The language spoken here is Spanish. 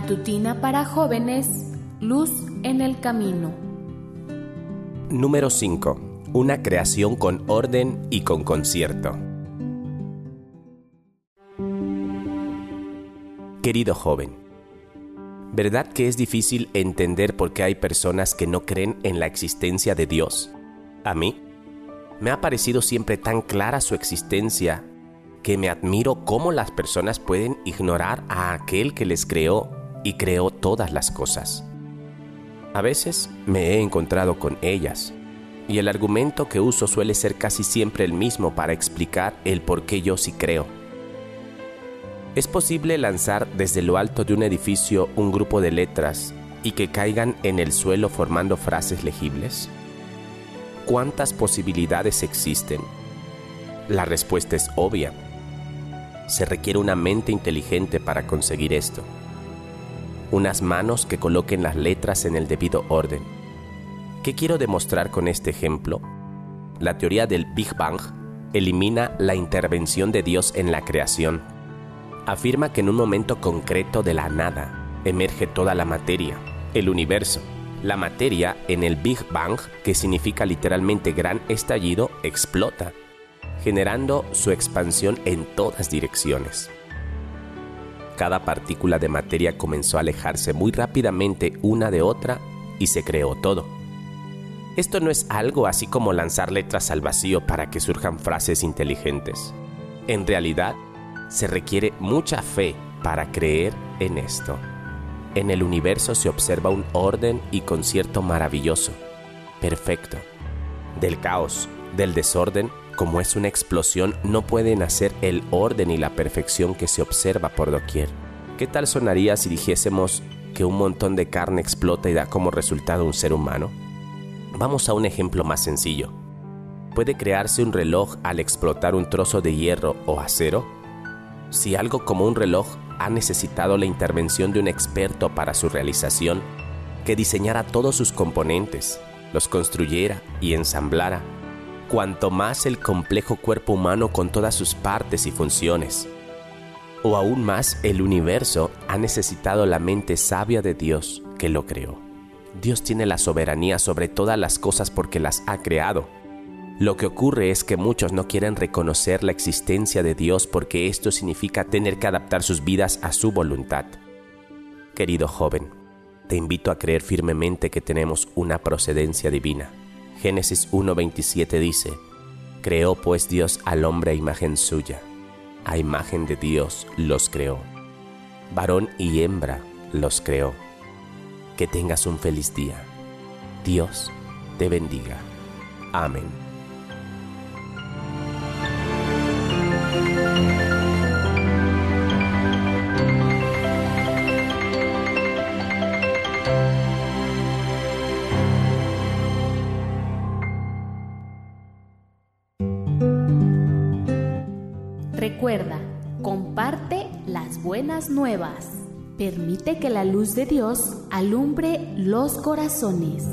Matutina para jóvenes, Luz en el Camino. Número 5. Una creación con orden y con concierto. Querido joven, ¿verdad que es difícil entender por qué hay personas que no creen en la existencia de Dios? A mí, me ha parecido siempre tan clara su existencia que me admiro cómo las personas pueden ignorar a aquel que les creó y creó todas las cosas. A veces me he encontrado con ellas y el argumento que uso suele ser casi siempre el mismo para explicar el por qué yo sí creo. ¿Es posible lanzar desde lo alto de un edificio un grupo de letras y que caigan en el suelo formando frases legibles? ¿Cuántas posibilidades existen? La respuesta es obvia. Se requiere una mente inteligente para conseguir esto unas manos que coloquen las letras en el debido orden. ¿Qué quiero demostrar con este ejemplo? La teoría del Big Bang elimina la intervención de Dios en la creación. Afirma que en un momento concreto de la nada emerge toda la materia, el universo. La materia en el Big Bang, que significa literalmente gran estallido, explota, generando su expansión en todas direcciones cada partícula de materia comenzó a alejarse muy rápidamente una de otra y se creó todo. Esto no es algo así como lanzar letras al vacío para que surjan frases inteligentes. En realidad, se requiere mucha fe para creer en esto. En el universo se observa un orden y concierto maravilloso, perfecto. Del caos, del desorden, como es una explosión, no puede nacer el orden y la perfección que se observa por doquier. ¿Qué tal sonaría si dijésemos que un montón de carne explota y da como resultado un ser humano? Vamos a un ejemplo más sencillo. ¿Puede crearse un reloj al explotar un trozo de hierro o acero? Si algo como un reloj ha necesitado la intervención de un experto para su realización, que diseñara todos sus componentes, los construyera y ensamblara, cuanto más el complejo cuerpo humano con todas sus partes y funciones. O aún más, el universo ha necesitado la mente sabia de Dios que lo creó. Dios tiene la soberanía sobre todas las cosas porque las ha creado. Lo que ocurre es que muchos no quieren reconocer la existencia de Dios porque esto significa tener que adaptar sus vidas a su voluntad. Querido joven, te invito a creer firmemente que tenemos una procedencia divina Génesis 1.27 dice, Creó pues Dios al hombre a imagen suya, a imagen de Dios los creó, varón y hembra los creó. Que tengas un feliz día. Dios te bendiga. Amén. Recuerda, comparte las buenas nuevas. Permite que la luz de Dios alumbre los corazones.